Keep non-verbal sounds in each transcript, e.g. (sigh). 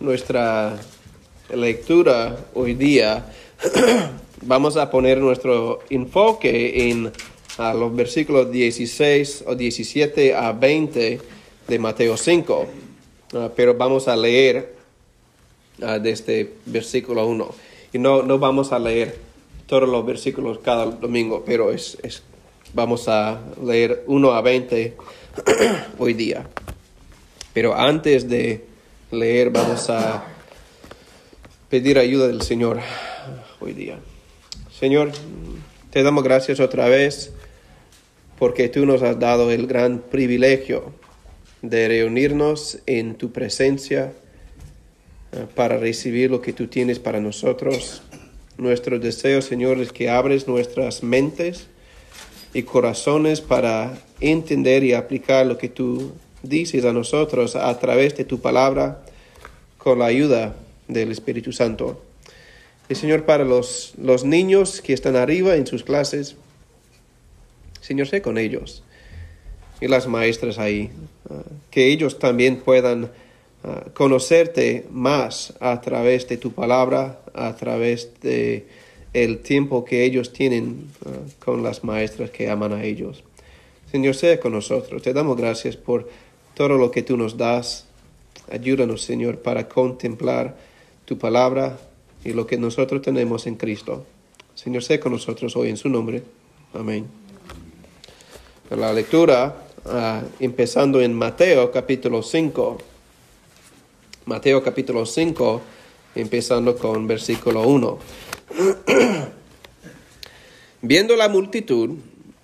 nuestra lectura hoy día, (clears throat) vamos a poner nuestro enfoque en los versículos 16 o 17 a 20 de Mateo 5, ah, pero vamos a leer uh, desde versículo 1. Y no, no vamos a leer todos los versículos cada domingo, pero es, es vamos a leer 1 a 20 (clears throat) hoy día. Pero antes de leer, vamos a pedir ayuda del Señor hoy día. Señor, te damos gracias otra vez porque tú nos has dado el gran privilegio de reunirnos en tu presencia eh, para recibir lo que tú tienes para nosotros. Nuestro deseo, Señor, es que abres nuestras mentes y corazones para entender y aplicar lo que tú dices a nosotros a través de tu palabra con la ayuda del Espíritu Santo. Y Señor, para los, los niños que están arriba en sus clases, Señor, sé con ellos. Y las maestras ahí, ah, que ellos también puedan ah, conocerte más a través de tu palabra, a través de el tiempo que ellos tienen ah, con las maestras que aman a ellos. Señor, sea con nosotros. Te damos gracias por todo lo que tú nos das. Ayúdanos, Señor, para contemplar tu palabra y lo que nosotros tenemos en Cristo. Señor, sea con nosotros hoy en su nombre. Amén. La lectura, ah, empezando en Mateo capítulo 5. Mateo capítulo 5, empezando con versículo 1. (clears throat) Viendo la multitud,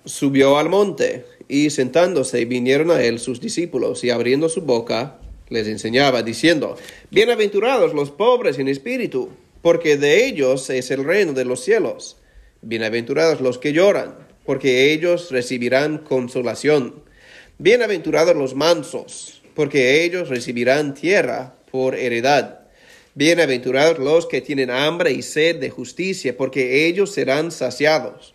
subió al monte y sentándose vinieron a él sus discípulos y abriendo su boca les enseñaba diciendo, Bienaventurados los pobres en espíritu, porque de ellos es el reino de los cielos. Bienaventurados los que lloran, porque ellos recibirán consolación. Bienaventurados los mansos, porque ellos recibirán tierra por heredad. Bienaventurados los que tienen hambre y sed de justicia, porque ellos serán saciados.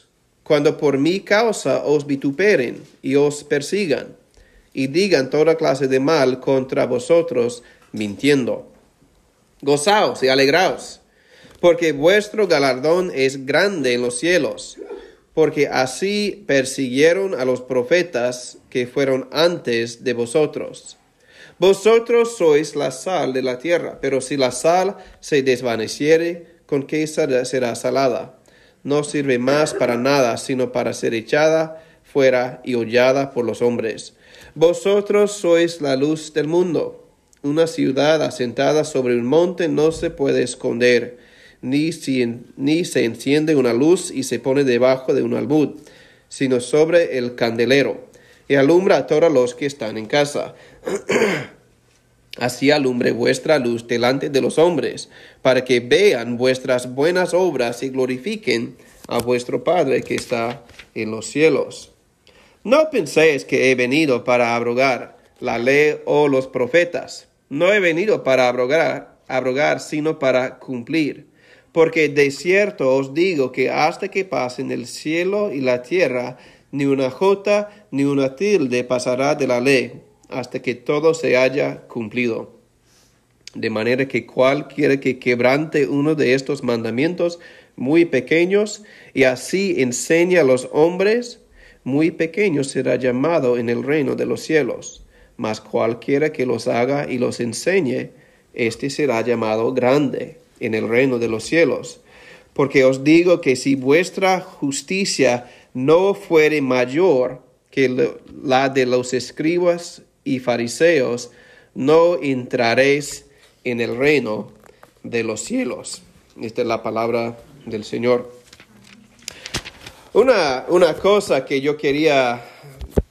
cuando por mi causa os vituperen y os persigan, y digan toda clase de mal contra vosotros, mintiendo. Gozaos y alegraos, porque vuestro galardón es grande en los cielos, porque así persiguieron a los profetas que fueron antes de vosotros. Vosotros sois la sal de la tierra, pero si la sal se desvaneciere, ¿con qué será salada? No sirve más para nada, sino para ser echada fuera y hollada por los hombres. Vosotros sois la luz del mundo. Una ciudad asentada sobre un monte no se puede esconder, ni, ni se enciende una luz y se pone debajo de un albud, sino sobre el candelero, y alumbra a todos los que están en casa. (clears throat) Así alumbre vuestra luz delante de los hombres, para que vean vuestras buenas obras y glorifiquen a vuestro Padre que está en los cielos. No penséis que he venido para abrogar la ley o los profetas. No he venido para abrogar, abrogar, sino para cumplir. Porque de cierto os digo que hasta que pasen el cielo y la tierra, ni una jota ni una tilde pasará de la ley hasta que todo se haya cumplido. De manera que cualquiera que quebrante uno de estos mandamientos muy pequeños y así enseñe a los hombres, muy pequeño será llamado en el reino de los cielos. Mas cualquiera que los haga y los enseñe, éste será llamado grande en el reino de los cielos. Porque os digo que si vuestra justicia no fuere mayor que la de los escribas y fariseos, no entraréis en el reino de los cielos. Esta es la palabra del Señor. Una, una cosa que yo quería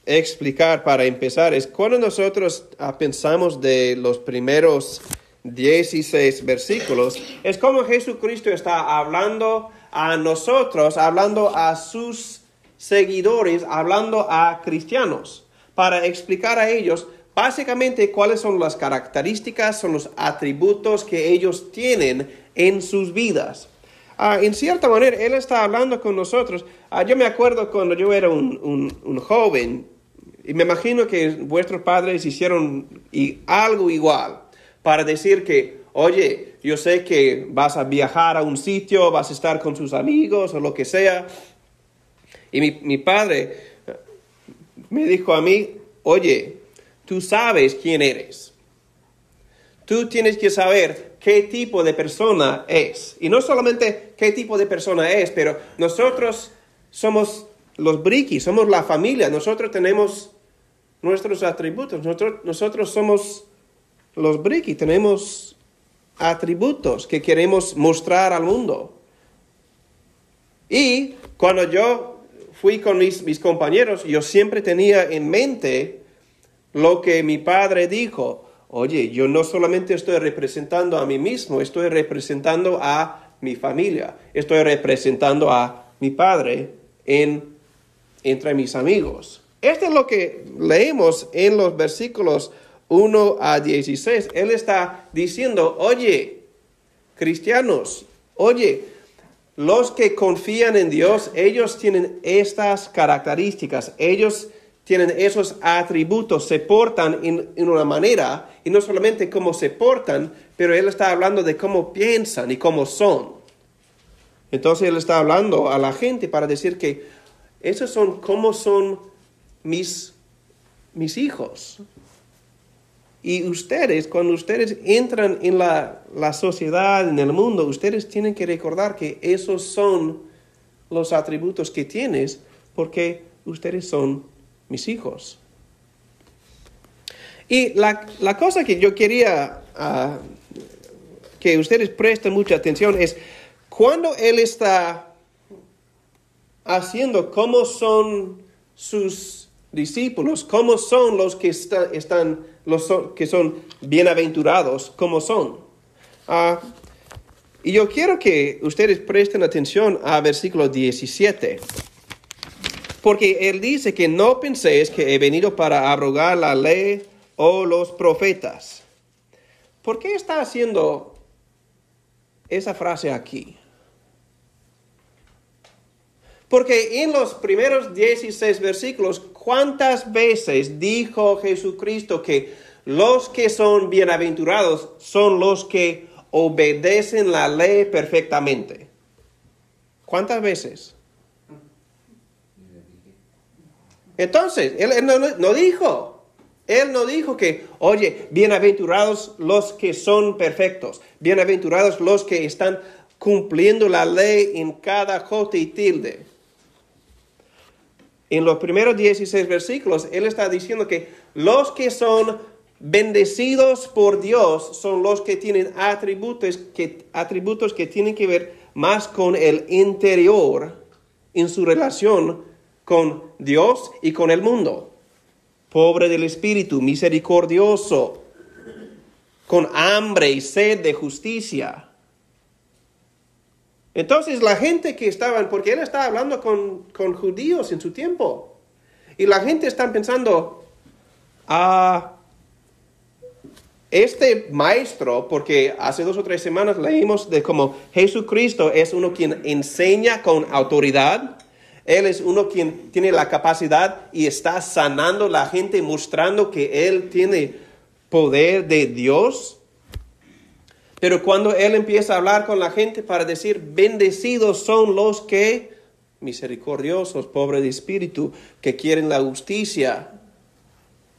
explicar para empezar es cuando nosotros ah, pensamos de los primeros 16 versículos, es como Jesucristo está hablando a nosotros, hablando a sus seguidores, hablando a cristianos, para explicar a ellos básicamente cuáles son las características, son los atributos que ellos tienen en sus vidas. Ah, en cierta manera, Él está hablando con nosotros. Ah, yo me acuerdo cuando yo era un, joven, y me imagino que vuestros padres hicieron algo igual para decir que, oye, yo sé que vas a viajar a un sitio, vas a estar con sus amigos o lo que sea. Y mi, mi padre me dijo a mí, oye, tú sabes quién eres. Tú tienes que saber qué tipo de persona es. Y no solamente qué tipo de persona es, pero nosotros somos los briquis, somos la familia, nosotros tenemos nuestros atributos, nosotros, nosotros somos los briquis, tenemos atributos que queremos mostrar al mundo. Y cuando yo fui con mis, compañeros, yo siempre tenía en mente lo que mi padre dijo. Oye, yo no solamente estoy representando a mí mismo, estoy representando a mi familia, estoy representando a mi padre en, entre mis amigos. Esto es lo que leemos en los versículos 1 a 16. Él está diciendo, oye, cristianos, oye, los que confían en Dios, ellos tienen estas características, ellos tienen esos atributos, se portan en, una manera, y no solamente cómo se portan, pero Él está hablando de cómo piensan y cómo son. Entonces Él está hablando a la gente para decir que esos son cómo son mis, mis hijos. Y ustedes, cuando ustedes entran en la, sociedad, en el mundo, ustedes tienen que recordar que esos son los atributos que tienes porque ustedes son mis hijos. Y la, cosa que yo quería ah, que ustedes presten mucha atención es cuando Él está haciendo cómo son sus discípulos, cómo son los que están los que son bienaventurados como son. Ah, y yo quiero que ustedes presten atención a versículo 17. Porque él dice que no penséis que he venido para abrogar la ley o los profetas. ¿Por qué está haciendo esa frase aquí? Porque en los primeros 16 versículos, ¿cuántas veces dijo Jesucristo que los que son bienaventurados son los que obedecen la ley perfectamente? ¿Cuántas veces? Entonces, él, no, dijo, él no dijo que, oye, bienaventurados los que son perfectos, bienaventurados los que están cumpliendo la ley en cada jote y tilde en los primeros 16 versículos, Él está diciendo que los que son bendecidos por Dios son los que tienen atributos que, atributos que tienen que ver más con el interior en su relación con Dios y con el mundo. Pobre del espíritu, misericordioso, con hambre y sed de justicia entonces la gente que estaban, porque él estaba hablando con, judíos en su tiempo, y la gente está pensando, ah, este maestro, porque hace dos o tres semanas leímos de cómo Jesucristo es uno quien enseña con autoridad, él es uno quien tiene la capacidad y está sanando la gente, mostrando que él tiene poder de Dios. Pero cuando Él empieza a hablar con la gente para decir, bendecidos son los que, misericordiosos, pobres de espíritu, que quieren la justicia,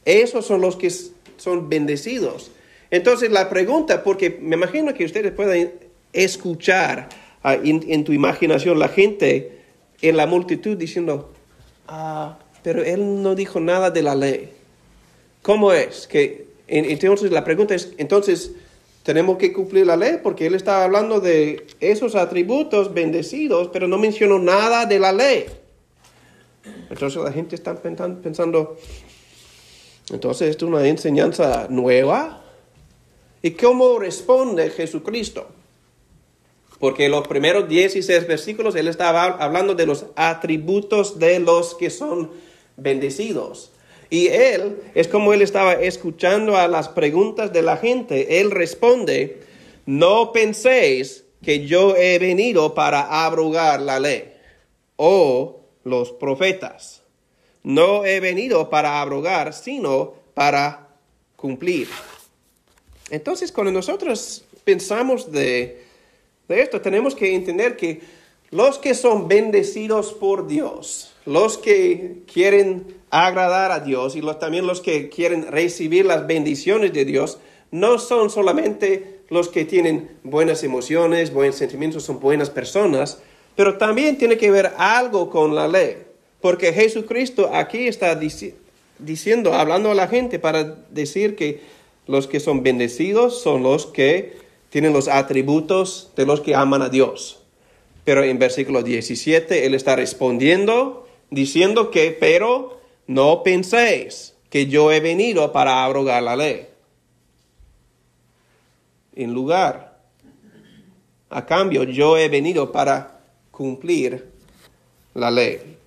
esos son los que son bendecidos. Entonces la pregunta, porque me imagino que ustedes pueden escuchar ah, en, tu imaginación la gente en la multitud diciendo, ah, pero Él no dijo nada de la ley. ¿Cómo es? Que, entonces la pregunta es, entonces, tenemos que cumplir la ley porque él estaba hablando de esos atributos bendecidos, pero no mencionó nada de la ley. Entonces la gente está pensando, entonces esto es una enseñanza nueva. ¿Y cómo responde Jesucristo? Porque los primeros 16 versículos él estaba hablando de los atributos de los que son bendecidos. Y él, es como él estaba escuchando a las preguntas de la gente, él responde, no penséis que yo he venido para abrogar la ley o los profetas. No he venido para abrogar, sino para cumplir. Entonces, cuando nosotros pensamos de, de esto, tenemos que entender que los que son bendecidos por Dios, los que quieren agradar a Dios y los, también los que quieren recibir las bendiciones de Dios, no son solamente los que tienen buenas emociones, buenos sentimientos, son buenas personas, pero también tiene que ver algo con la ley, porque Jesucristo aquí está diciendo, hablando a la gente para decir que los que son bendecidos son los que tienen los atributos de los que aman a Dios. Pero en versículo 17 él está respondiendo diciendo que, pero no penséis que yo he venido para abrogar la ley en lugar. A cambio, yo he venido para cumplir la ley.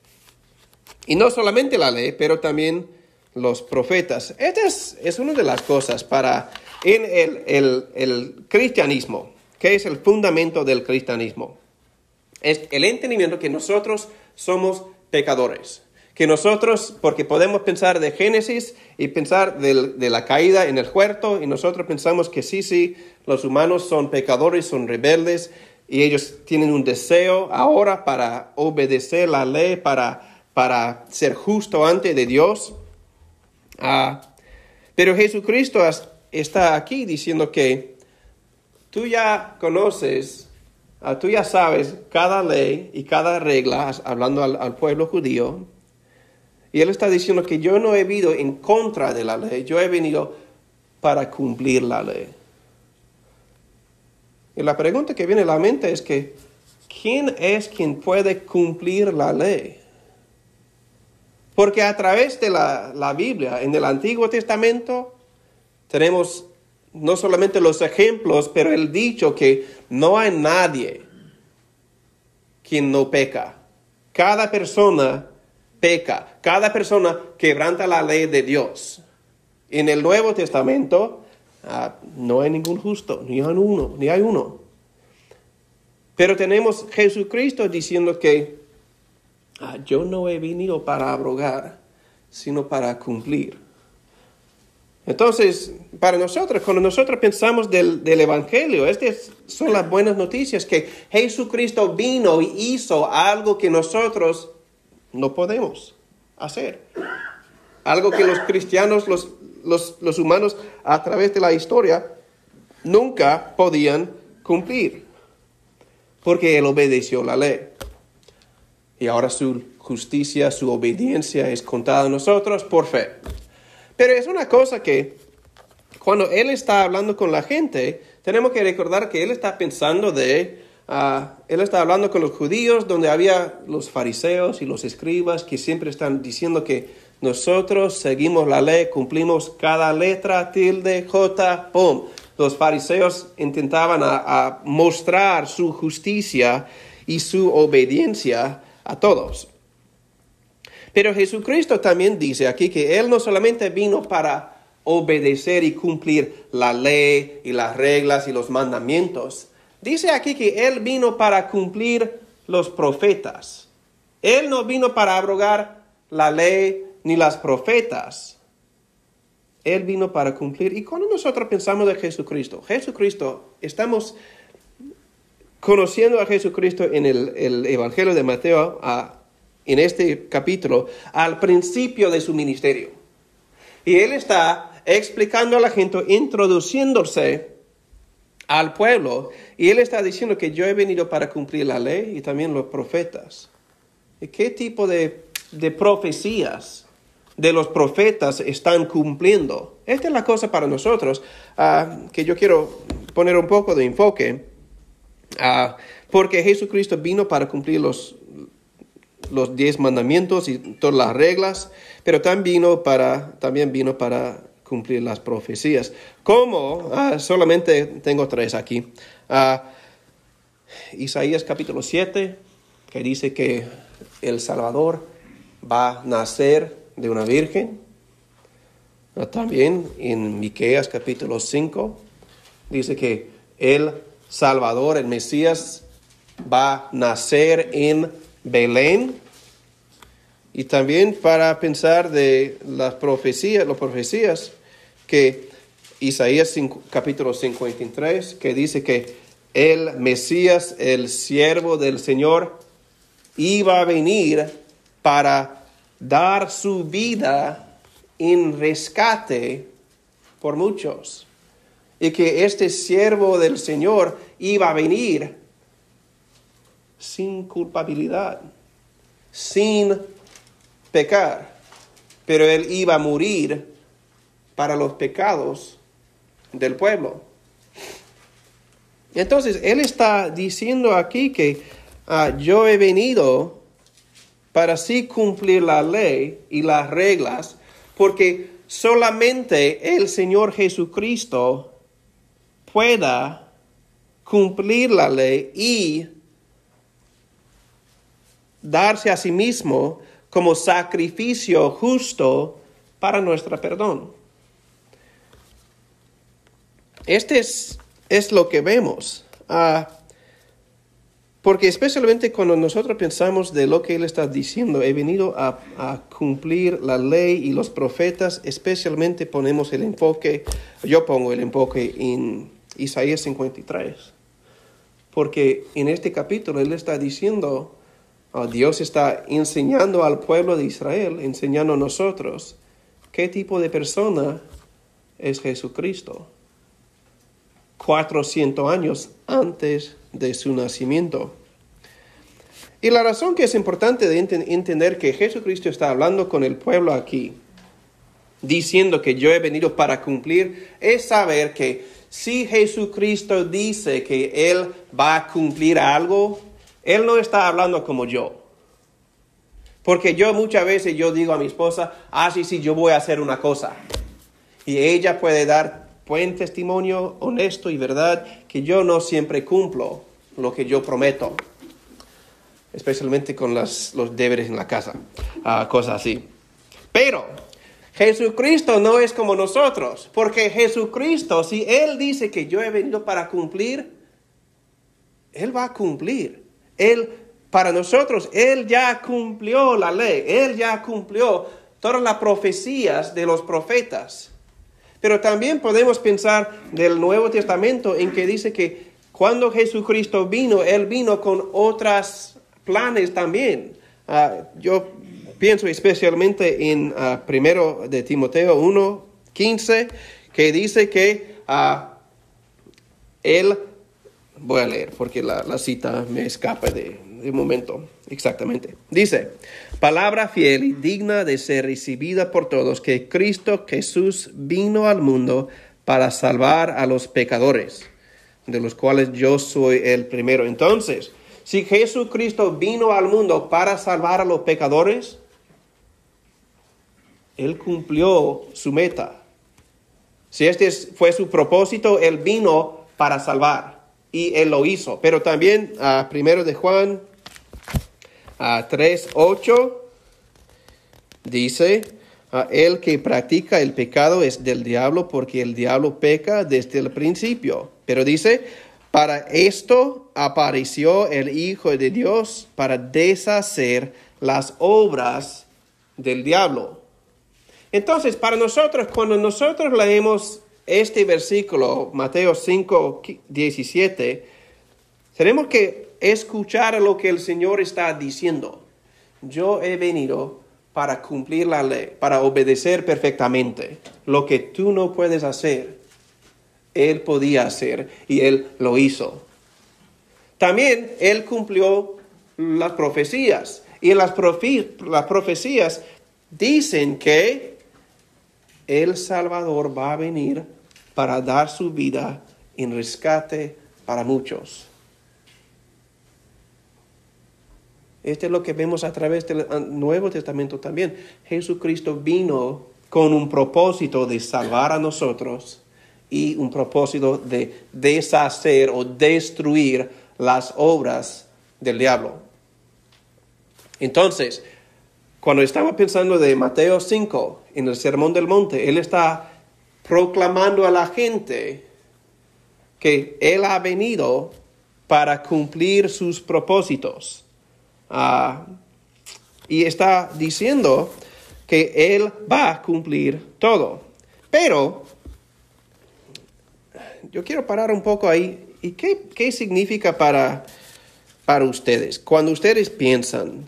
Y no solamente la ley, pero también los profetas. Esta es, una de las cosas para en el, el cristianismo, que es el fundamento del cristianismo. Es el entendimiento que nosotros somos pecadores que nosotros, porque podemos pensar de Génesis y pensar de, la caída en el huerto, y nosotros pensamos que sí, sí, los humanos son pecadores, son rebeldes, y ellos tienen un deseo ahora para obedecer la ley, para, para ser justo ante de Dios. Ah, pero Jesucristo está aquí diciendo que tú ya conoces, ah, tú ya sabes cada ley y cada regla, hablando al pueblo judío, y él está diciendo que yo no he venido en contra de la ley, yo he venido para cumplir la ley. Y la pregunta que viene a la mente es que, ¿quién es quien puede cumplir la ley? Porque a través de la, la Biblia, en el Antiguo Testamento, tenemos no solamente los ejemplos, pero el dicho que no hay nadie quien no peca. Cada persona peca. Cada persona quebranta la ley de Dios. En el Nuevo Testamento ah, no hay ningún justo, ni hay uno, ni hay uno. Pero tenemos Jesucristo diciendo que ah, yo no he venido para abrogar, sino para cumplir. Entonces, para nosotros, cuando nosotros pensamos del, del, Evangelio, estas son las buenas noticias, que Jesucristo vino y hizo algo que nosotros no podemos hacer. Algo que los cristianos, los, los, humanos, a través de la historia, nunca podían cumplir. Porque Él obedeció la ley. Y ahora su justicia, su obediencia es contada a nosotros por fe. Pero es una cosa que cuando Él está hablando con la gente, tenemos que recordar que Él está pensando de Ah, él está hablando con los judíos, donde había los fariseos y los escribas que siempre están diciendo que nosotros seguimos la ley, cumplimos cada letra, tilde, j, pum. Los fariseos intentaban a, mostrar su justicia y su obediencia a todos. Pero Jesucristo también dice aquí que Él no solamente vino para obedecer y cumplir la ley y las reglas y los mandamientos, Dice aquí que Él vino para cumplir los profetas. Él no vino para abrogar la ley ni las profetas. Él vino para cumplir. Y cuando nosotros pensamos de Jesucristo, Jesucristo, estamos conociendo a Jesucristo en el, Evangelio de Mateo, en este capítulo, al principio de su ministerio. Y Él está explicando a la gente, introduciéndose al pueblo. Y él está diciendo que yo he venido para cumplir la ley y también los profetas. ¿Y qué tipo de, profecías de los profetas están cumpliendo? Esta es la cosa para nosotros ah, que yo quiero poner un poco de enfoque. Ah, porque Jesucristo vino para cumplir los, los diez mandamientos y todas las reglas, pero también vino para, también vino para cumplir las profecías. ¿Cómo? Ah, solamente tengo tres aquí. Ah, Isaías capítulo 7, que dice que el Salvador va a nacer de una virgen. Ah, también en Miqueas capítulo 5 dice que el Salvador, el Mesías, va a nacer en Belén. Y también para pensar de las profecías, las profecías que Isaías capítulo 53, que dice que el Mesías, el siervo del Señor, iba a venir para dar su vida en rescate por muchos. Y que este siervo del Señor iba a venir sin culpabilidad, sin pecar, pero él iba a morir para los pecados del pueblo. Entonces, él está diciendo aquí que ah, yo he venido para así cumplir la ley y las reglas, porque solamente el Señor Jesucristo pueda cumplir la ley y darse a sí mismo como sacrificio justo para nuestro perdón. Este es, es lo que vemos. Ah, porque especialmente cuando nosotros pensamos de lo que Él está diciendo, he venido a, cumplir la ley y los profetas, especialmente ponemos el enfoque, yo pongo el enfoque en Isaías 53. Porque en este capítulo Él está diciendo, Dios está enseñando al pueblo de Israel, enseñando a nosotros, qué tipo de persona es Jesucristo. 400 años antes de su nacimiento. Y la razón que es importante de entender que Jesucristo está hablando con el pueblo aquí, diciendo que yo he venido para cumplir, es saber que si Jesucristo dice que Él va a cumplir algo, Él no está hablando como yo. Porque yo muchas veces yo digo a mi esposa, ah, sí, sí, yo voy a hacer una cosa. Y ella puede dar buen testimonio honesto y verdad que yo no siempre cumplo lo que yo prometo, especialmente con los deberes en la casa, uh, cosas así. Pero Jesucristo no es como nosotros, porque Jesucristo, si Él dice que yo he venido para cumplir, Él va a cumplir. Él, para nosotros, Él ya cumplió la ley, Él ya cumplió todas las profecías de los profetas. Pero también podemos pensar del Nuevo Testamento en que dice que cuando Jesucristo vino, Él vino con otros planes también. Ah, yo pienso especialmente en uh, primero de Timoteo 1, 15, que dice que uh, Él, voy a leer porque la, la cita me escapa de, de momento exactamente. Dice, palabra fiel y digna de ser recibida por todos, que Cristo Jesús vino al mundo para salvar a los pecadores, de los cuales yo soy el primero. Entonces, si Jesucristo vino al mundo para salvar a los pecadores, Él cumplió su meta. Si este fue su propósito, Él vino para salvar y Él lo hizo. Pero también, a primero de Juan a 3.8 dice, el que practica el pecado es del diablo porque el diablo peca desde el principio. Pero dice, para esto apareció el Hijo de Dios para deshacer las obras del diablo. Entonces, para nosotros, cuando nosotros leemos este versículo, Mateo 5, 17, tenemos que escuchar lo que el Señor está diciendo. Yo he venido para cumplir la ley, para obedecer perfectamente. Lo que tú no puedes hacer, Él podía hacer y Él lo hizo. También Él cumplió las profecías. Y las, las profecías dicen que el Salvador va a venir para dar su vida en rescate para muchos. Este es lo que vemos a través del Nuevo Testamento también. Jesucristo vino con un propósito de salvar a nosotros y un propósito de deshacer o destruir las obras del diablo. Entonces, cuando estaba pensando de Mateo 5 en el Sermón del Monte, él está proclamando a la gente que él ha venido para cumplir sus propósitos. Ah, y está diciendo que Él va a cumplir todo. Pero yo quiero parar un poco ahí. ¿Y qué, significa para, para ustedes? Cuando ustedes piensan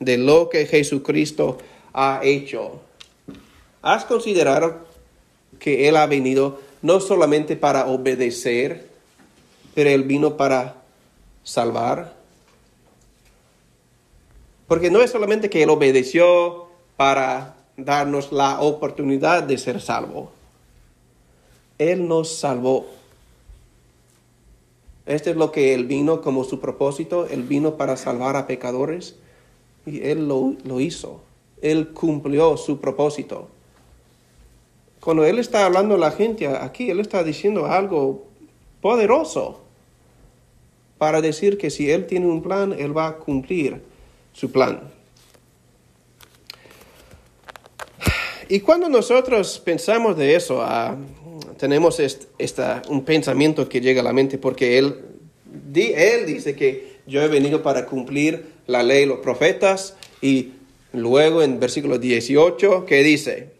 de lo que Jesucristo ha hecho, ¿has considerado que Él ha venido no solamente para obedecer, pero Él vino para salvar? Porque no es solamente que Él obedeció para darnos la oportunidad de ser salvo. Él nos salvó. Este es lo que Él vino como su propósito. Él vino para salvar a pecadores y Él lo, lo hizo. Él cumplió su propósito. Cuando Él está hablando a la gente aquí, Él está diciendo algo poderoso para decir que si Él tiene un plan, Él va a cumplir su plan. Y cuando nosotros pensamos de eso, ah, tenemos un pensamiento que llega a la mente porque él, él dice que yo he venido para cumplir la ley los profetas y luego en versículo 18, ¿qué dice?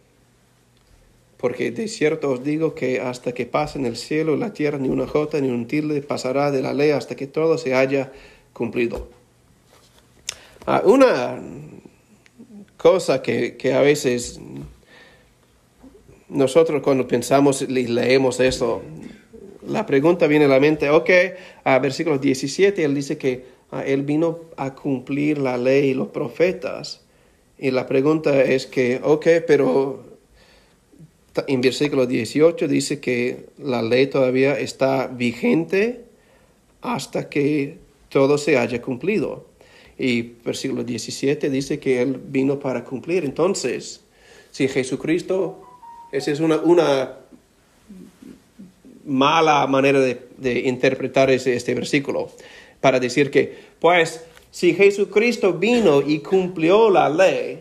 Porque de cierto os digo que hasta que pasen el cielo la tierra, ni una jota ni un tilde pasará de la ley hasta que todo se haya cumplido. Ah, una cosa que, a veces nosotros cuando pensamos y leemos eso, la pregunta viene a la mente, ok, a versículo 17, él dice que ah, él vino a cumplir la ley y los profetas. Y la pregunta es que, ok, pero en versículo 18 dice que la ley todavía está vigente hasta que todo se haya cumplido. Y versículo 17 dice que Él vino para cumplir. Entonces, si Jesucristo, esa es una, mala manera de, interpretar este versículo, para decir que, pues, si Jesucristo vino y cumplió la ley,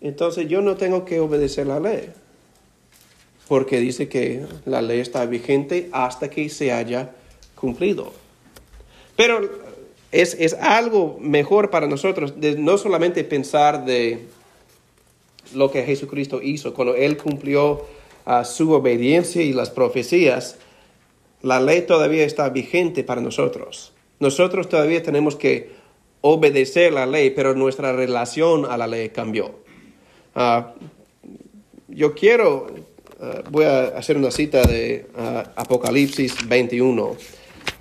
entonces yo no tengo que obedecer la ley, porque dice que la ley está vigente hasta que se haya cumplido. Pero es, algo mejor para nosotros de no solamente pensar de lo que Jesucristo hizo, cuando Él cumplió a su obediencia y las profecías, la ley todavía está vigente para nosotros. Nosotros todavía tenemos que obedecer la ley, pero nuestra relación a la ley cambió. Ah, yo quiero, ah, voy a hacer una cita de ah, Apocalipsis 21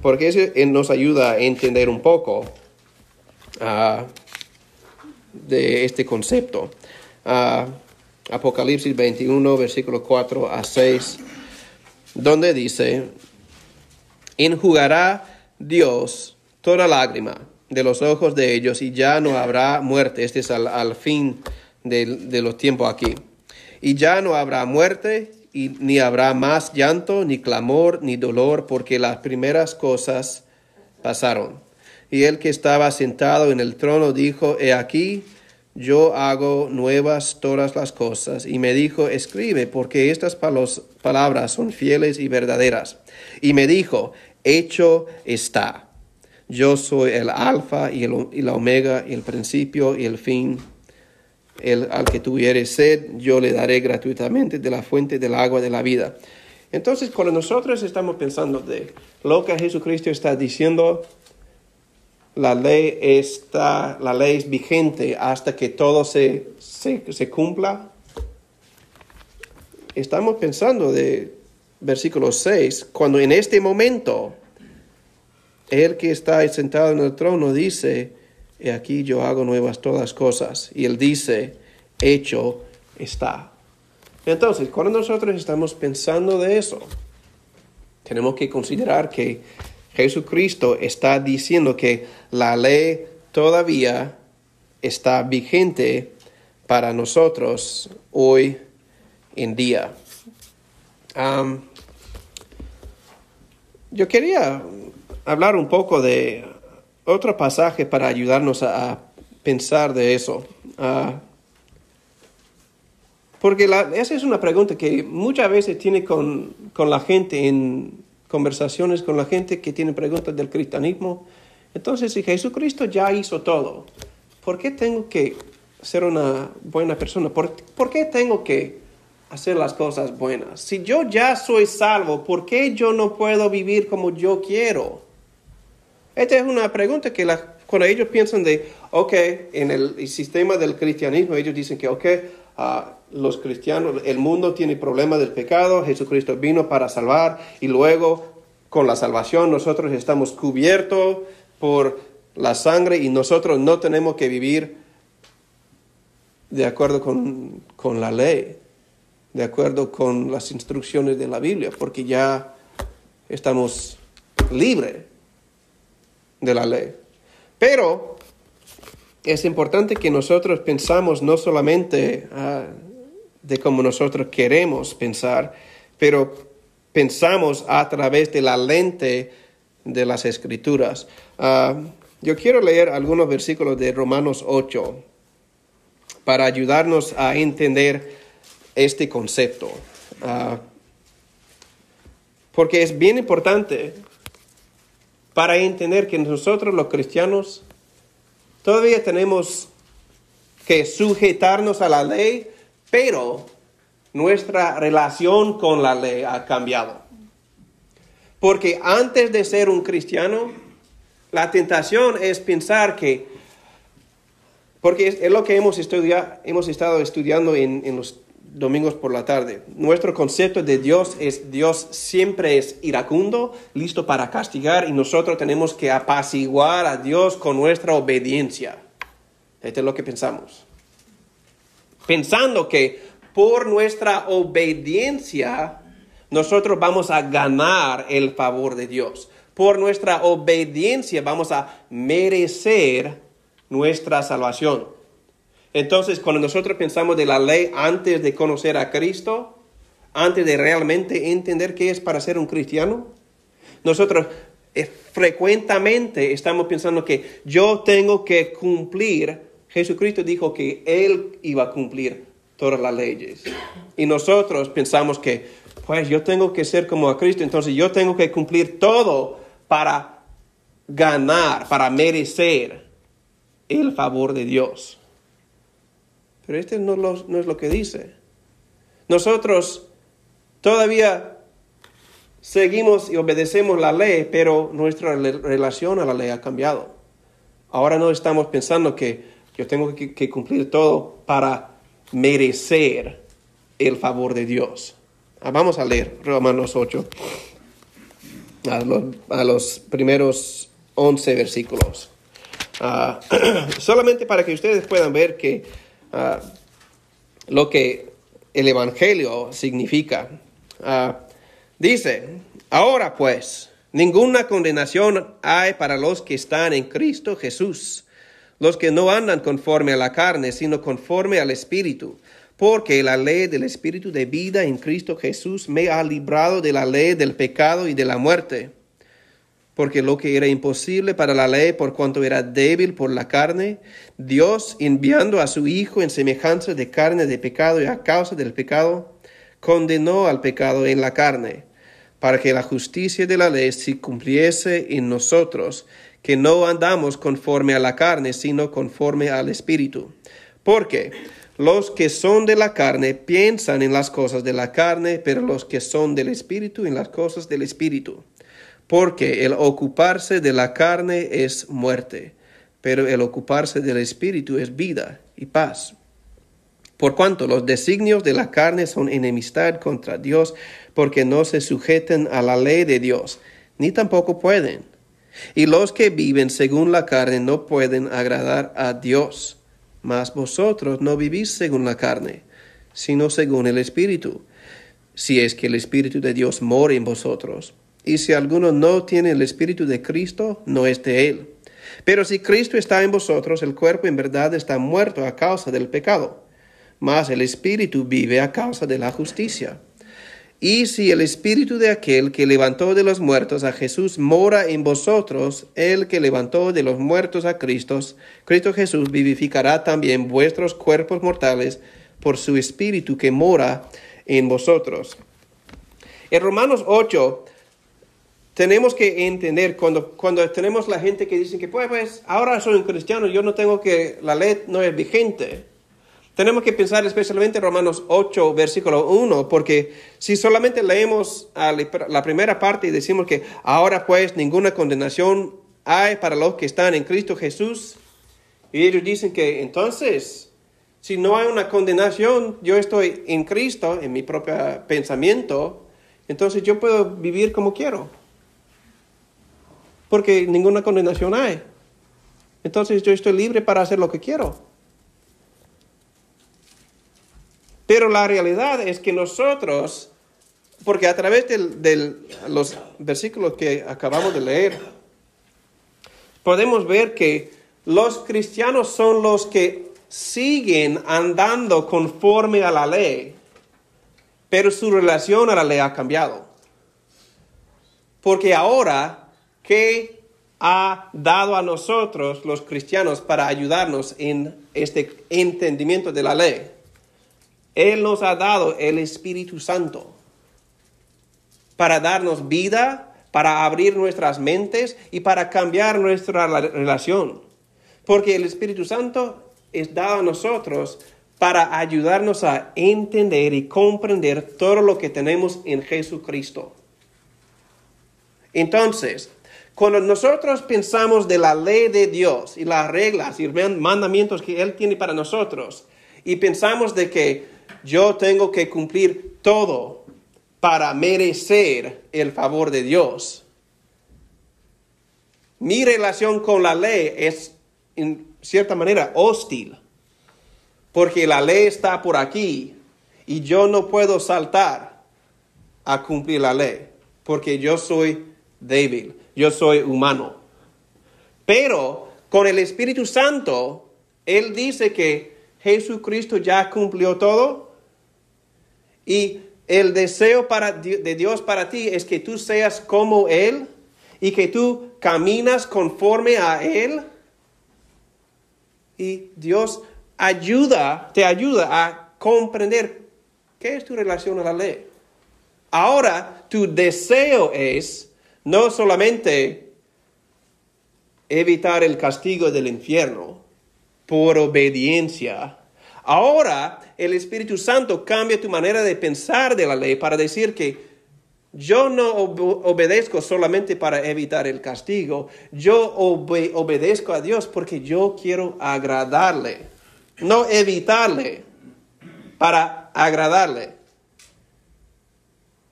porque eso nos ayuda a entender un poco de este concepto. Apocalipsis 21, versículo 4 a 6, donde dice, enjugará Dios toda lágrima de los ojos de ellos y ya no habrá muerte. Este es al, fin de, los tiempos aquí. Y ya no habrá muerte, y ni habrá más llanto, ni clamor, ni dolor, porque las primeras cosas pasaron. Y el que estaba sentado en el trono dijo, He aquí, yo hago nuevas todas las cosas. Y me dijo, escribe, porque estas palabras son fieles y verdaderas. Y me dijo, hecho está. Yo soy el alfa y, el, y la omega, el principio y el fin el, al que tuviere sed, yo le daré gratuitamente de la fuente del agua de la vida. Entonces, cuando nosotros estamos pensando de lo que Jesucristo está diciendo, la ley está, la ley es vigente hasta que todo se, se, se cumpla. Estamos pensando de versículo 6, cuando en este momento el que está sentado en el trono dice, y aquí yo hago nuevas todas cosas. Y él dice, hecho está. Entonces, cuando nosotros estamos pensando de eso, tenemos que considerar que Jesucristo está diciendo que la ley todavía está vigente para nosotros hoy en día. yo quería hablar un poco de otro pasaje para ayudarnos a, pensar de eso. Ah, porque esa es una pregunta que muchas veces tiene con, con, la gente en conversaciones con la gente que tiene preguntas del cristianismo. Entonces, si Jesucristo ya hizo todo, ¿por qué tengo que ser una buena persona? ¿Por, ¿por qué tengo que hacer las cosas buenas? Si yo ya soy salvo, ¿por qué yo no puedo vivir como yo quiero? Esta es una pregunta que cuando ellos piensan de, ok, en el, sistema del cristianismo, ellos dicen que, ok, uh, los cristianos, el mundo tiene problemas del pecado, Jesucristo vino para salvar y luego con la salvación nosotros estamos cubiertos por la sangre y nosotros no tenemos que vivir de acuerdo con, con la ley, de acuerdo con las instrucciones de la Biblia, porque ya estamos libres de la ley. Pero es importante que nosotros pensamos no solamente ah, de cómo nosotros queremos pensar, pero pensamos a través de la lente de las escrituras. Ah, yo quiero leer algunos versículos de Romanos 8 para ayudarnos a entender este concepto. Ah, porque es bien importante para entender que nosotros los cristianos todavía tenemos que sujetarnos a la ley, pero nuestra relación con la ley ha cambiado. Porque antes de ser un cristiano, la tentación es pensar que, porque es, lo que hemos, hemos estado estudiando en, en los domingos por la tarde. Nuestro concepto de Dios es Dios siempre es iracundo, listo para castigar y nosotros tenemos que apaciguar a Dios con nuestra obediencia. Esto es lo que pensamos. Pensando que por nuestra obediencia nosotros vamos a ganar el favor de Dios. Por nuestra obediencia vamos a merecer nuestra salvación. Entonces, cuando nosotros pensamos de la ley antes de conocer a Cristo, antes de realmente entender qué es para ser un cristiano, nosotros eh, frecuentemente estamos pensando que yo tengo que cumplir. Jesucristo dijo que Él iba a cumplir todas las leyes. Y nosotros pensamos que, pues yo tengo que ser como a Cristo, entonces yo tengo que cumplir todo para ganar, para merecer el favor de Dios. Pero este no, es lo que dice. Nosotros todavía seguimos y obedecemos la ley, pero nuestra relación a la ley ha cambiado. Ahora no estamos pensando que yo tengo que, cumplir todo para merecer el favor de Dios. Ah, vamos a leer Romanos 8, a los, a los primeros 11 versículos. Ah, (clears throat) solamente para que ustedes puedan ver que Ah, lo que el Evangelio significa. Ah, dice, ahora pues, ninguna condenación hay para los que están en Cristo Jesús, los que no andan conforme a la carne, sino conforme al Espíritu. Porque la ley del Espíritu de vida en Cristo Jesús me ha librado de la ley del pecado y de la muerte porque lo que era imposible para la ley por cuanto era débil por la carne, Dios enviando a su Hijo en semejanza de carne de pecado y a causa del pecado, condenó al pecado en la carne, para que la justicia de la ley se cumpliese en nosotros, que no andamos conforme a la carne, sino conforme al Espíritu. Porque los que son de la carne piensan en las cosas de la carne, pero los que son del Espíritu en las cosas del Espíritu porque el ocuparse de la carne es muerte, pero el ocuparse del espíritu es vida y paz. Por cuanto los designios de la carne son enemistad contra Dios, porque no se sujeten a la ley de Dios, ni tampoco pueden. Y los que viven según la carne no pueden agradar a Dios. Mas vosotros no vivís según la carne, sino según el Espíritu, si es que el Espíritu de Dios mora en vosotros. Y si alguno no tiene el Espíritu de Cristo, no es de él. Pero si Cristo está en vosotros, el cuerpo en verdad está muerto a causa del pecado, mas el Espíritu vive a causa de la justicia. Y si el Espíritu de aquel que levantó de los muertos a Jesús mora en vosotros, el que levantó de los muertos a Cristo, Cristo Jesús vivificará también vuestros cuerpos mortales por su Espíritu que mora en vosotros. En Romanos 8 tenemos que entender cuando, cuando tenemos la gente que dice que pues, pues ahora soy un cristiano, yo no tengo que, la ley no es vigente. Tenemos que pensar especialmente en Romanos 8, versículo 1, porque si solamente leemos la primera parte y decimos que ahora pues ninguna condenación hay para los que están en Cristo Jesús, y ellos dicen que entonces, si no hay una condenación, yo estoy en Cristo, en mi propio pensamiento, entonces yo puedo vivir como quiero, porque ninguna condenación hay. Entonces yo estoy libre para hacer lo que quiero. Pero la realidad es que nosotros, porque a través de los versículos que acabamos de leer, podemos ver que los cristianos son los que siguen andando conforme a la ley, pero su relación a la ley ha cambiado. Porque ahora, ¿qué ha dado a nosotros los cristianos para ayudarnos en este entendimiento de la ley? Él nos ha dado el Espíritu Santo para darnos vida, para abrir nuestras mentes y para cambiar nuestra relación. Porque el Espíritu Santo es dado a nosotros para ayudarnos a entender y comprender todo lo que tenemos en Jesucristo. Entonces, cuando nosotros pensamos de la ley de Dios y las reglas y mandamientos que Él tiene para nosotros, y pensamos de que yo tengo que cumplir todo para merecer el favor de Dios. Mi relación con la ley es en cierta manera hostil, porque la ley está por aquí y yo no puedo saltar a cumplir la ley, porque yo soy débil, yo soy humano. Pero con el Espíritu Santo, Él dice que Jesucristo ya cumplió todo y el deseo para, de Dios para ti es que tú seas como Él y que tú caminas conforme a Él. Y Dios ayuda, te ayuda a comprender qué es tu relación a la ley. Ahora tu deseo es no solamente evitar el castigo del infierno por obediencia Ahora el Espíritu Santo cambia tu manera de pensar de la ley para decir que yo no obedezco solamente para evitar el castigo, yo obedezco a Dios porque yo quiero agradarle, no evitarle, para agradarle.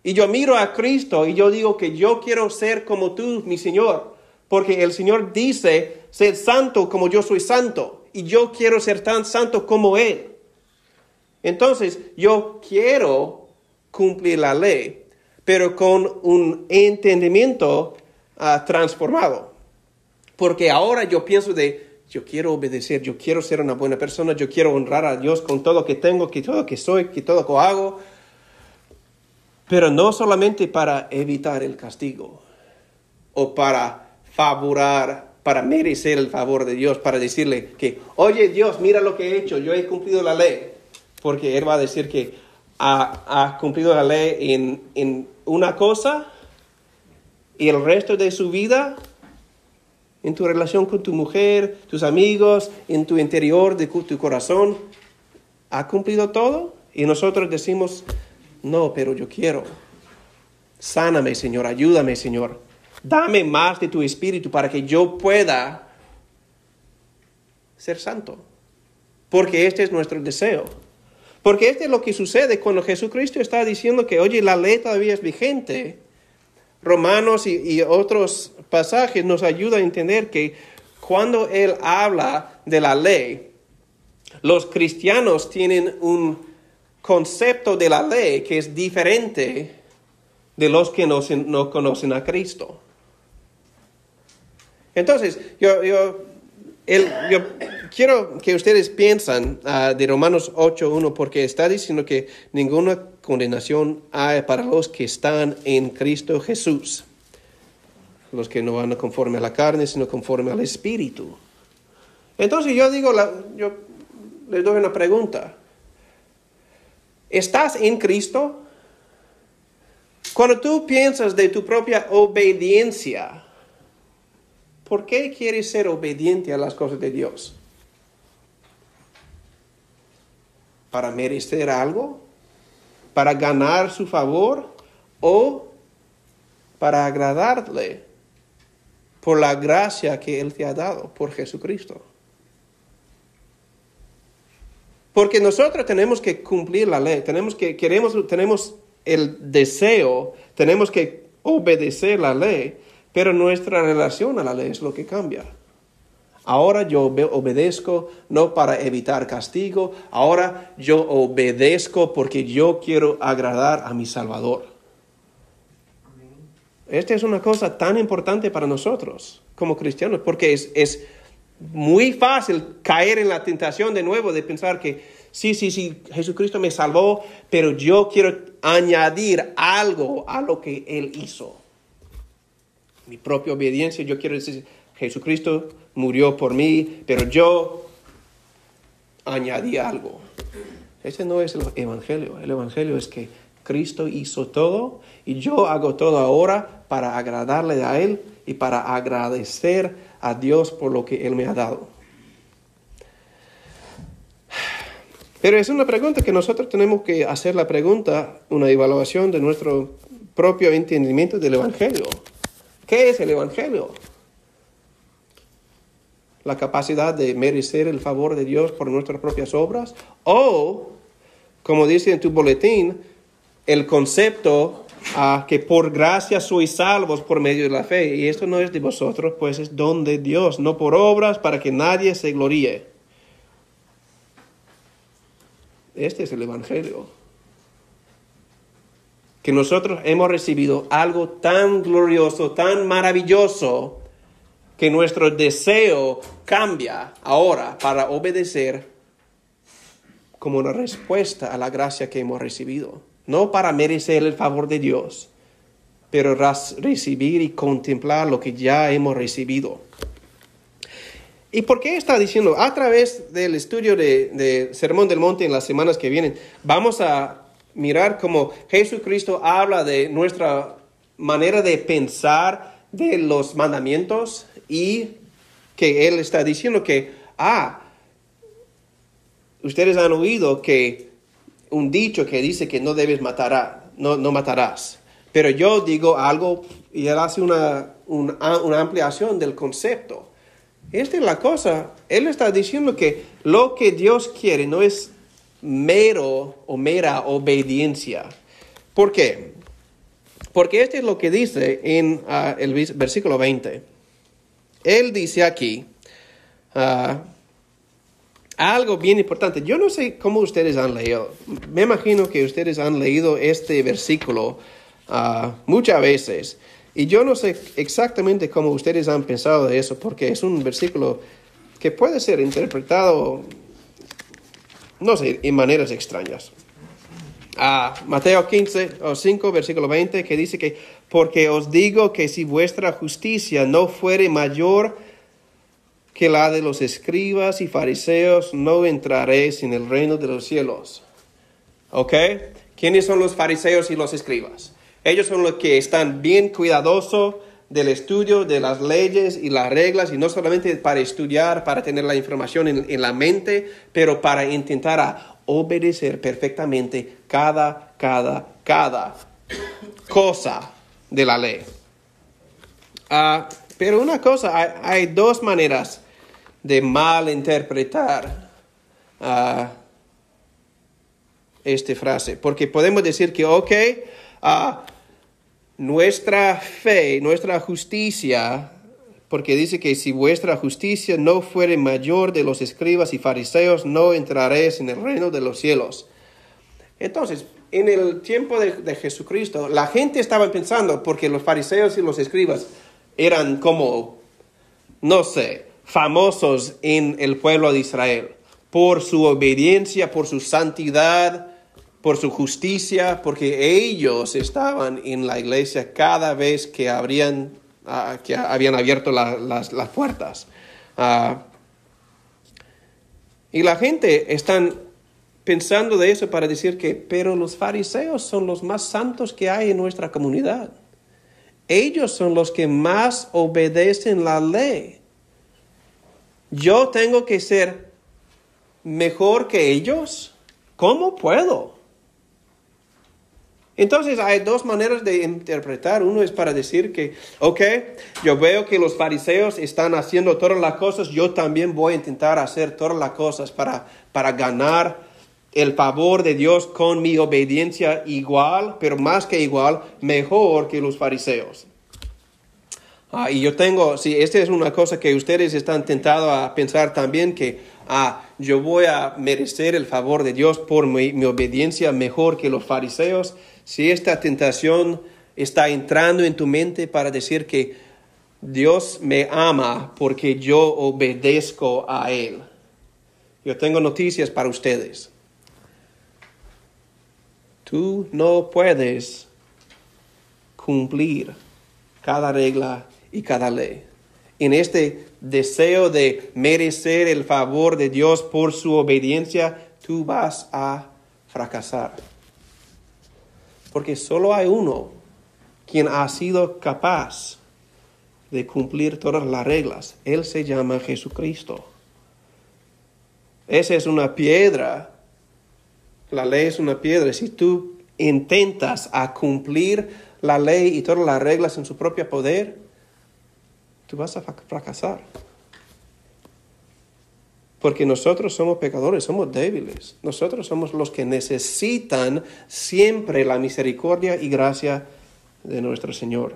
Y yo miro a Cristo y yo digo que yo quiero ser como tú, mi Señor, porque el Señor dice, ser santo como yo soy santo y yo quiero ser tan santo como Él. Entonces, yo quiero cumplir la ley, pero con un entendimiento ah, transformado. Porque ahora yo pienso de, yo quiero obedecer, yo quiero ser una buena persona, yo quiero honrar a Dios con todo lo que tengo, que todo lo que soy, que todo lo que hago. Pero no solamente para evitar el castigo o para favorar para merecer el favor de Dios, para decirle que, oye Dios, mira lo que he hecho, yo he cumplido la ley. Porque Él va a decir que ha, cumplido la ley en, en una cosa y el resto de su vida en tu relación con tu mujer, tus amigos, en tu interior de tu corazón, ha cumplido todo. Y nosotros decimos, no, pero yo quiero. Sáname, Señor, ayúdame, Señor dame más de tu espíritu para que yo pueda ser santo. Porque este es nuestro deseo. Porque este es lo que sucede cuando Jesucristo está diciendo que, oye, la ley todavía es vigente. Romanos y, otros pasajes nos ayudan a entender que cuando Él habla de la ley, los cristianos tienen un concepto de la ley que es diferente de los que no conocen a Cristo. Entonces, yo, yo, yo quiero que ustedes piensen ah, de Romanos 8.1 porque está diciendo que ninguna condenación hay para los que están en Cristo Jesús. Los que no van conforme a la carne, sino conforme al Espíritu. Entonces yo digo, yo les doy una pregunta. ¿Estás en Cristo? Cuando tú piensas de tu propia obediencia, ¿por qué quieres ser obediente a las cosas de Dios? ¿Para merecer algo? ¿Para ganar su favor? ¿O para agradarle por la gracia que Él te ha dado por Jesucristo? Porque nosotros tenemos que cumplir la ley, tenemos que, queremos, tenemos el deseo, tenemos que obedecer la ley, pero nuestra relación a la ley es lo que cambia. Ahora yo obedezco no para evitar castigo, ahora yo obedezco porque yo quiero agradar a mi Salvador. Esta es una cosa tan importante para nosotros como cristianos, porque es, es muy fácil caer en la tentación de nuevo de pensar que sí, sí, sí, Jesucristo me salvó, pero yo quiero añadir algo a lo que Él hizo. Mi propia obediencia, yo quiero decir, Jesucristo murió por mí, pero yo añadí algo. Ese no es el Evangelio. El Evangelio es que Cristo hizo todo y yo hago todo ahora para agradarle a Él y para agradecer a Dios por lo que Él me ha dado. Pero es una pregunta que nosotros tenemos que hacer la pregunta, una evaluación de nuestro propio entendimiento del Evangelio. ¿Qué es el Evangelio? La capacidad de merecer el favor de Dios por nuestras propias obras o, como dice en tu boletín, el concepto que por gracia sois salvos por medio de la fe. Y esto no es de vosotros, pues es don de Dios, no por obras para que nadie se gloríe. Este es el Evangelio. Que nosotros hemos recibido algo tan glorioso, tan maravilloso, que nuestro deseo cambia ahora para obedecer como una respuesta a la gracia que hemos recibido no para merecer el favor de Dios, pero recibir y contemplar lo que ya hemos recibido. ¿Y por qué está diciendo? A través del estudio de, Sermón del Monte en las semanas que vienen, vamos a mirar cómo Jesucristo habla de nuestra manera de pensar de los mandamientos y que Él está diciendo que, ah, ustedes han oído que un dicho que dice que no debes matar, no, no matarás. Pero yo digo algo y él hace una, una, ampliación del concepto. Esta es la cosa. Él está diciendo que lo que Dios quiere no es mero o mera obediencia. ¿Por qué? Porque esto es lo que dice en ah, el versículo 20. Él dice aquí, uh, algo bien importante. Yo no sé cómo ustedes han leído. Me imagino que ustedes han leído este versículo ah, muchas veces. Y yo no sé exactamente cómo ustedes han pensado de eso, porque es un versículo que puede ser interpretado, no sé, en maneras extrañas. Ah, Mateo 15 o 5, versículo 20, que dice que, porque os digo que si vuestra justicia no fuere mayor que la de los escribas y fariseos, no entraréis en el reino de los cielos. ¿Ok? ¿Quiénes son los fariseos y los escribas? Ellos son los que están bien cuidadosos del estudio de las leyes y las reglas, y no solamente para estudiar, para tener la información en, la mente, pero para intentar obedecer perfectamente cada, cada, cada cosa de la ley. Ah, pero una cosa, hay, dos maneras de malinterpretar uh, esta frase. Porque podemos decir que, ok, uh, nuestra fe, nuestra justicia, porque dice que si vuestra justicia no fuere mayor de los escribas y fariseos, no entraréis en el reino de los cielos. Entonces, en el tiempo de, de, Jesucristo, la gente estaba pensando, porque los fariseos y los escribas eran como, no sé, famosos en el pueblo de Israel por su obediencia, por su santidad, por su justicia, porque ellos estaban en la iglesia cada vez que, ah, que habían abierto las, puertas. Ah, y la gente están pensando de eso para decir que, pero los fariseos son los más santos que hay en nuestra comunidad. Ellos son los que más obedecen la ley. Yo tengo que ser mejor que ellos. ¿Cómo puedo? Entonces hay dos maneras de interpretar. Uno es para decir que, ok, yo veo que los fariseos están haciendo todas las cosas, yo también voy a intentar hacer todas las cosas para, para ganar el favor de Dios con mi obediencia igual, pero más que igual, mejor que los fariseos. Ah, y yo tengo, si esta es una cosa que ustedes están tentados a pensar también, que ah, yo voy a merecer el favor de Dios por mi, mi obediencia mejor que los fariseos, si esta tentación está entrando en tu mente para decir que Dios me ama porque yo obedezco a Él, yo tengo noticias para ustedes. Tú no puedes cumplir cada regla y cada ley. En este deseo de merecer el favor de Dios por su obediencia, tú vas a fracasar. Porque solo hay uno quien ha sido capaz de cumplir todas las reglas. Él se llama Jesucristo. Esa es una piedra la ley es una piedra. Si tú intentas cumplir la ley y todas las reglas en su propio poder, vas a fracasar. Porque nosotros somos pecadores, somos débiles. Nosotros somos los que necesitan siempre la misericordia y gracia de nuestro Señor.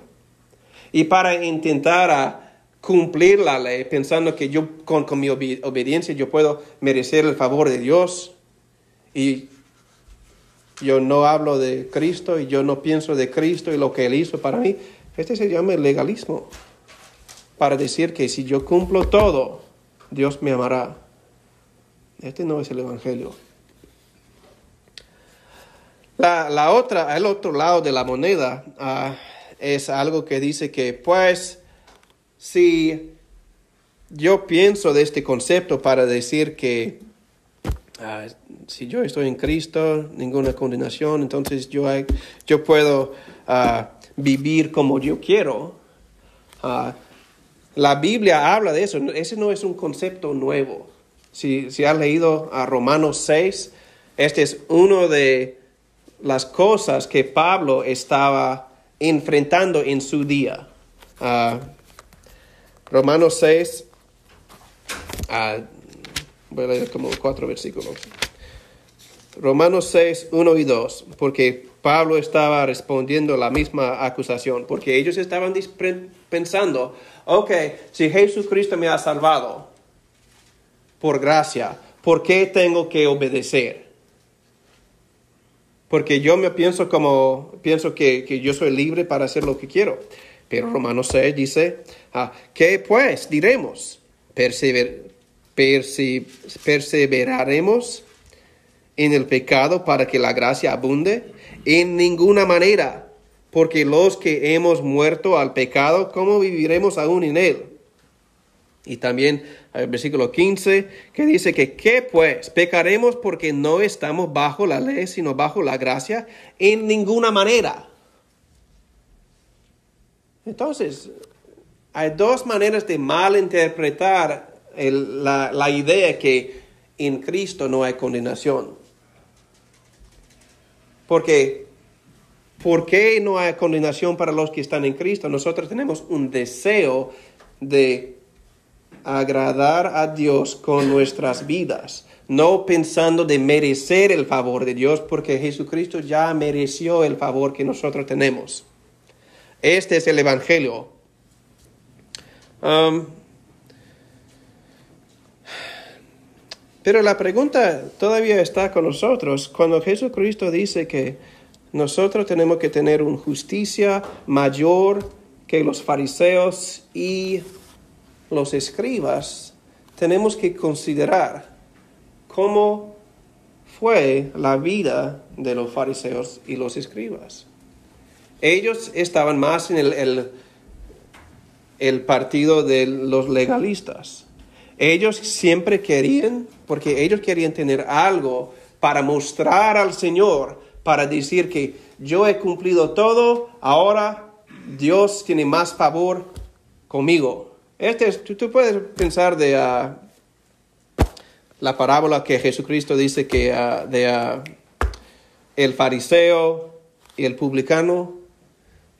Y para intentar cumplir la ley, pensando que yo con, con mi obediencia yo puedo merecer el favor de Dios y yo no hablo de Cristo y yo no pienso de Cristo y lo que Él hizo para mí. Este se llama el legalismo. Para decir que si yo cumplo todo, Dios me amará. Este no es el Evangelio. La, otra, el otro lado de la moneda ah, es algo que dice que, pues, si yo pienso de este concepto para decir que Ah, si yo estoy en Cristo, ninguna condenación, entonces yo, yo puedo ah, vivir como yo quiero. Ah, la Biblia habla de eso, ese no es un concepto nuevo. Si, si has leído a Romanos 6, este es uno de las cosas que Pablo estaba enfrentando en su día. Romanos 6, Voy a leer como cuatro versículos. Romanos 6, 1 y 2, porque Pablo estaba respondiendo la misma acusación, porque ellos estaban pensando, ok, si Jesucristo me ha salvado por gracia, ¿por qué tengo que obedecer? Porque yo me pienso como, pienso que, que yo soy libre para hacer lo que quiero. Pero Romanos 6 dice, ah, ¿qué pues diremos? Persever perseveraremos en el pecado para que la gracia abunde? En ninguna manera, porque los que hemos muerto al pecado, ¿cómo viviremos aún en él? Y también el versículo 15 que dice que, ¿qué pues? ¿Pecaremos porque no estamos bajo la ley, sino bajo la gracia? En ninguna manera. Entonces, hay dos maneras de malinterpretar la, la idea que en Cristo no hay condenación. Porque, ¿por qué no hay condenación para los que están en Cristo? Nosotros tenemos un deseo de agradar a Dios con nuestras vidas, no pensando de merecer el favor de Dios, porque Jesucristo ya mereció el favor que nosotros tenemos. Este es el Evangelio. Um, Pero la pregunta todavía está con nosotros. Cuando Jesucristo dice que nosotros tenemos que tener una justicia mayor que los fariseos y los escribas, tenemos que considerar cómo fue la vida de los fariseos y los escribas. Ellos estaban más en el, el, partido de los legalistas. Ellos siempre querían, porque ellos querían tener algo para mostrar al Señor, para decir que yo he cumplido todo, ahora Dios tiene más favor conmigo. Este tú, puedes pensar de ah, la parábola que Jesucristo dice que ah, de ah, el fariseo y el publicano.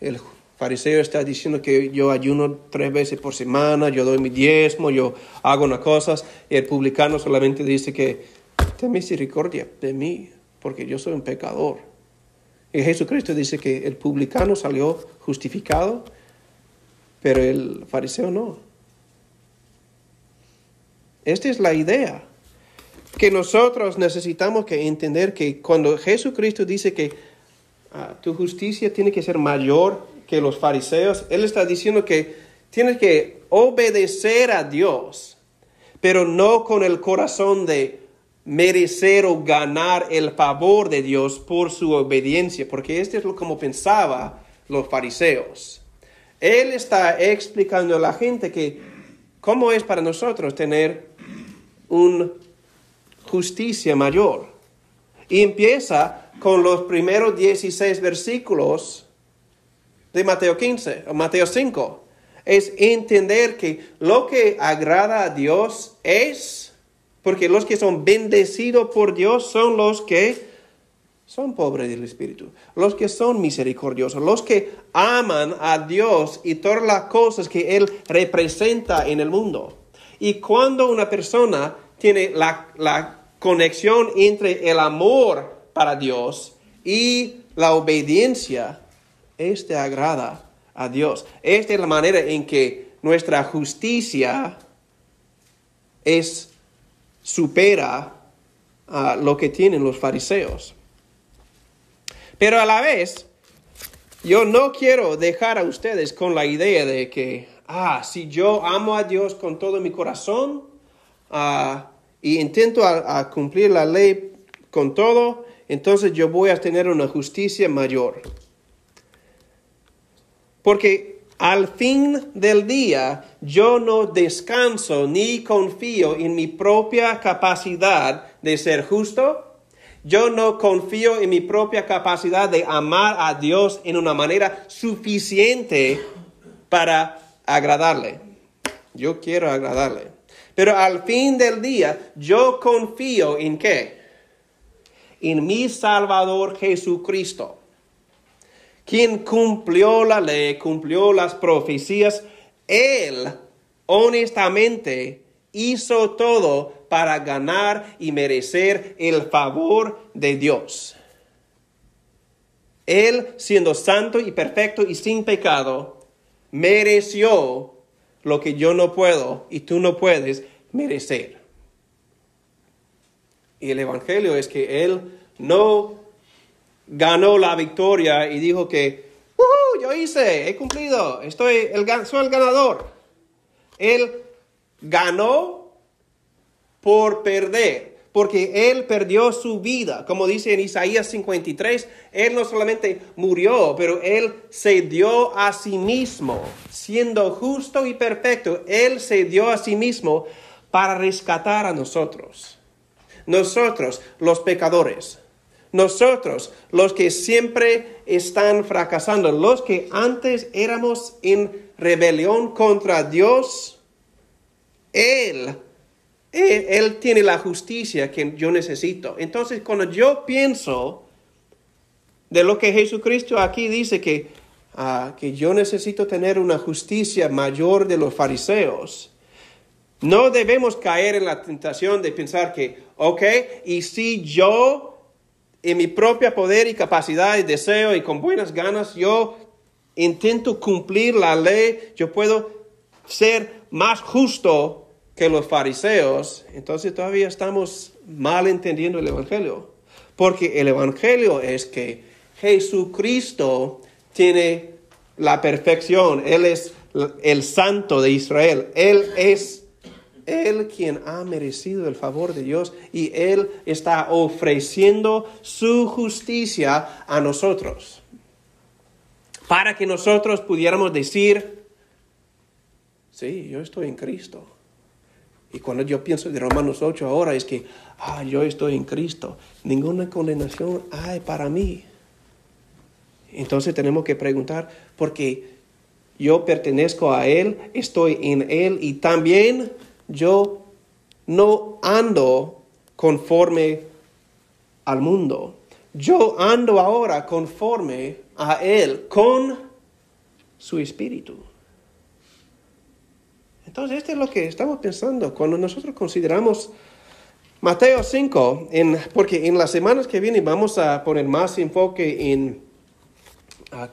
El fariseo está diciendo que yo ayuno tres veces por semana, yo doy mi diezmo, yo hago unas cosas, y el publicano solamente dice que ten misericordia de mí, porque yo soy un pecador. Y Jesucristo dice que el publicano salió justificado, pero el fariseo no. Esta es la idea, que nosotros necesitamos que entender que cuando Jesucristo dice que ah, tu justicia tiene que ser mayor que los fariseos, Él está diciendo que tienes que obedecer a Dios, pero no con el corazón de merecer o ganar el favor de Dios por su obediencia, porque este es lo como pensaba los fariseos. Él está explicando a la gente que cómo es para nosotros tener una justicia mayor. Y empieza con los primeros 16 versículos de Mateo 15 o Mateo 5. Es entender que lo que agrada a Dios es porque los que son bendecidos por Dios son los que son pobres del Espíritu, los que son misericordiosos, los que aman a Dios y todas las cosas que Él representa en el mundo. Y cuando una persona tiene la, conexión entre el amor para Dios y la obediencia, este agrada a Dios. Esta es la manera en que nuestra justicia es supera a lo que tienen los fariseos. Pero a la vez, yo no quiero dejar a ustedes con la idea de que, ah, si yo amo a Dios con todo mi corazón ah, y intento a cumplir la ley con todo, entonces yo voy a tener una justicia mayor. Porque al fin del día, yo no descanso ni confío en mi propia capacidad de ser justo. Yo no confío en mi propia capacidad de amar a Dios en una manera suficiente para agradarle. Yo quiero agradarle. Pero al fin del día, yo confío en qué? En mi Salvador Jesucristo quien cumplió la ley, cumplió las profecías, Él honestamente hizo todo para ganar y merecer el favor de Dios. Él, siendo santo y perfecto y sin pecado, mereció lo que yo no puedo y tú no puedes merecer. Y el Evangelio es que Él no ganó la victoria y dijo que, yo hice, he cumplido, estoy el, soy el ganador. Él ganó por perder, porque él perdió su vida. Como dice en Isaías 53, él no solamente murió, pero él se dio a sí mismo, siendo justo y perfecto, él se dio a sí mismo para rescatar a nosotros. Nosotros, los pecadores. Nosotros, los que siempre están fracasando, los que antes éramos en rebelión contra Dios, Él, Él, tiene la justicia que yo necesito. Entonces, cuando yo pienso de lo que Jesucristo aquí dice que, ah, que yo necesito tener una justicia mayor de los fariseos, no debemos caer en la tentación de pensar que, ok, y si yo en mi propia poder y capacidad y deseo y con buenas ganas, yo intento cumplir la ley, yo puedo ser más justo que los fariseos, entonces todavía estamos mal entendiendo el Evangelio. Porque el Evangelio es que Jesucristo tiene la perfección, Él es el santo de Israel. Él es él quien ha merecido el favor de Dios y Él está ofreciendo su justicia a nosotros. Para que nosotros pudiéramos decir, sí, yo estoy en Cristo. Y cuando yo pienso de Romanos 8 ahora es que, ah, yo estoy en Cristo. Ninguna condenación hay para mí. Entonces tenemos que preguntar, porque yo pertenezco a Él, estoy en Él y también yo no ando conforme al mundo. Yo ando ahora conforme a Él con su espíritu. Entonces, esto es lo que estamos pensando cuando nosotros consideramos Mateo 5, en, porque en las semanas que vienen vamos a poner más enfoque en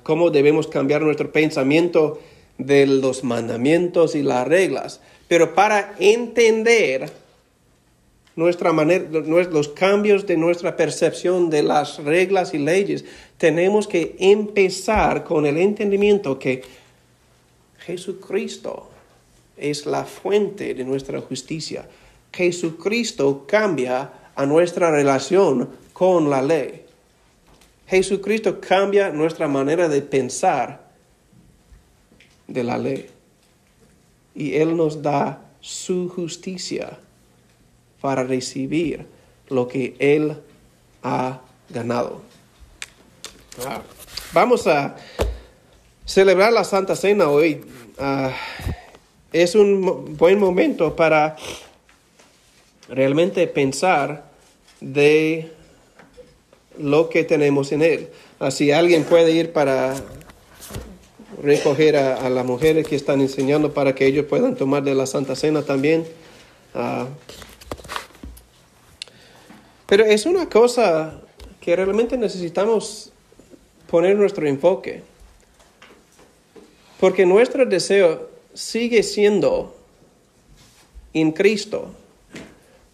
cómo debemos cambiar nuestro pensamiento de los mandamientos y las reglas. Pero para entender nuestra manera, los cambios de nuestra percepción de las reglas y leyes, tenemos que empezar con el entendimiento que Jesucristo es la fuente de nuestra justicia. Jesucristo cambia a nuestra relación con la ley. Jesucristo cambia nuestra manera de pensar de la ley y Él nos da su justicia para recibir lo que Él ha ganado. Ah, vamos a celebrar la Santa Cena hoy. Ah, es un buen momento para realmente pensar de lo que tenemos en Él. Así alguien puede ir para recoger a, las mujeres que están enseñando para que ellos puedan tomar de la Santa Cena también. Ah, pero es una cosa que realmente necesitamos poner nuestro enfoque. Porque nuestro deseo sigue siendo en Cristo.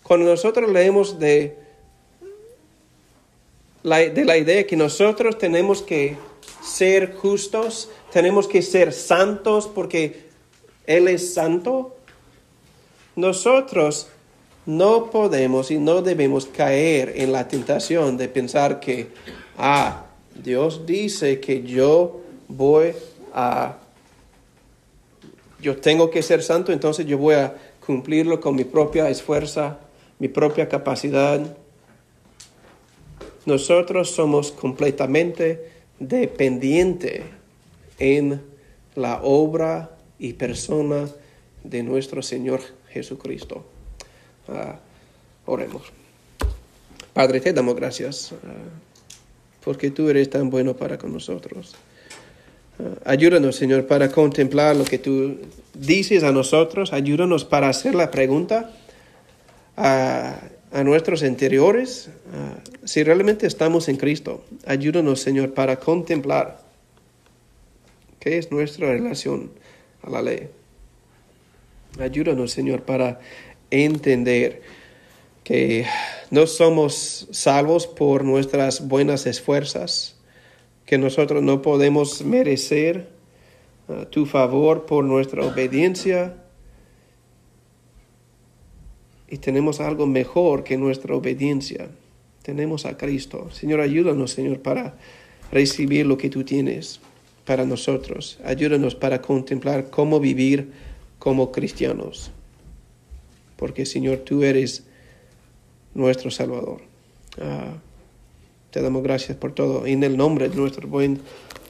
Cuando nosotros leemos de la, de la idea que nosotros tenemos que ser justos, tenemos que ser santos porque Él es santo. Nosotros no podemos y no debemos caer en la tentación de pensar que, ah, Dios dice que yo voy a, yo tengo que ser santo, entonces yo voy a cumplirlo con mi propia esfuerzo, mi propia capacidad. Nosotros somos completamente dependientes en la obra y persona de nuestro Señor Jesucristo. Ah, oremos. Padre, te damos gracias ah, porque tú eres tan bueno para con nosotros. Ah, ayúdanos, Señor, para contemplar lo que tú dices a nosotros. Ayúdanos para hacer la pregunta a, nuestros interiores si realmente estamos en Cristo. Ayúdanos, Señor, para contemplar ¿Qué es nuestra relación a la ley? Ayúdanos, Señor, para entender que no somos salvos por nuestras buenas esfuerzas, que nosotros no podemos merecer uh, tu favor por nuestra obediencia y tenemos algo mejor que nuestra obediencia. Tenemos a Cristo. Señor, ayúdanos, Señor, para recibir lo que tú tienes para nosotros. Ayúdanos para contemplar cómo vivir como cristianos. Porque Señor, tú eres nuestro Salvador. Ah, te damos gracias por todo. En el nombre de nuestro buen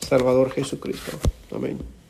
Salvador Jesucristo. Amén.